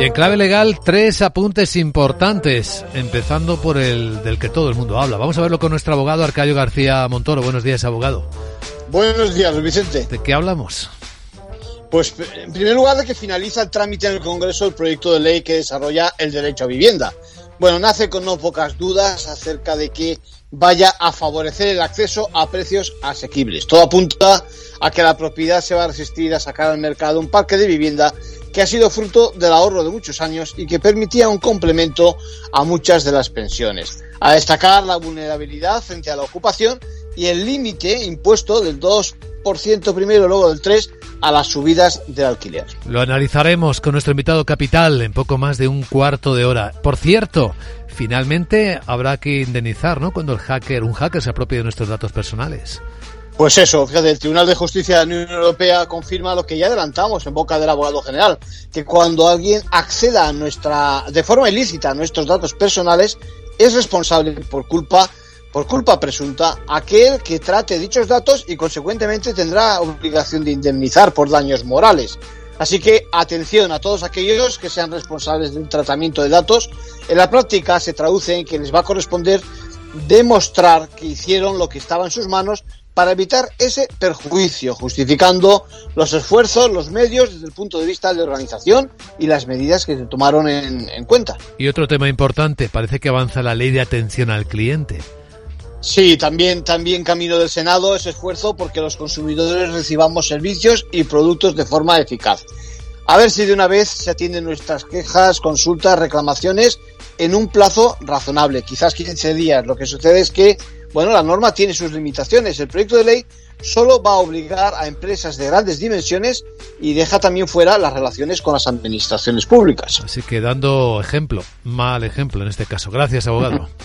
Y en clave legal, tres apuntes importantes, empezando por el del que todo el mundo habla. Vamos a verlo con nuestro abogado Arcayo García Montoro. Buenos días, abogado. Buenos días, Vicente. ¿De qué hablamos? Pues en primer lugar de que finaliza el trámite en el Congreso el proyecto de ley que desarrolla el derecho a vivienda. Bueno, nace con no pocas dudas acerca de que vaya a favorecer el acceso a precios asequibles. Todo apunta a que la propiedad se va a resistir a sacar al mercado un parque de vivienda que ha sido fruto del ahorro de muchos años y que permitía un complemento a muchas de las pensiones. A destacar la vulnerabilidad frente a la ocupación y el límite impuesto del 2% primero, luego del 3% a las subidas del alquiler. Lo analizaremos con nuestro invitado capital en poco más de un cuarto de hora. Por cierto, finalmente habrá que indemnizar, ¿no? Cuando el hacker, un hacker se apropie de nuestros datos personales. Pues eso, fíjate, el Tribunal de Justicia de la Unión Europea confirma lo que ya adelantamos en boca del abogado general, que cuando alguien acceda a nuestra, de forma ilícita a nuestros datos personales, es responsable por culpa por culpa presunta aquel que trate dichos datos y consecuentemente tendrá obligación de indemnizar por daños morales. Así que atención a todos aquellos que sean responsables del tratamiento de datos. En la práctica se traduce en que les va a corresponder demostrar que hicieron lo que estaba en sus manos para evitar ese perjuicio, justificando los esfuerzos, los medios desde el punto de vista de la organización y las medidas que se tomaron en, en cuenta. Y otro tema importante, parece que avanza la ley de atención al cliente. Sí, también, también camino del Senado ese esfuerzo porque los consumidores recibamos servicios y productos de forma eficaz. A ver si de una vez se atienden nuestras quejas, consultas, reclamaciones en un plazo razonable, quizás 15 días. Lo que sucede es que, bueno, la norma tiene sus limitaciones. El proyecto de ley solo va a obligar a empresas de grandes dimensiones y deja también fuera las relaciones con las administraciones públicas. Así que dando ejemplo, mal ejemplo en este caso. Gracias, abogado.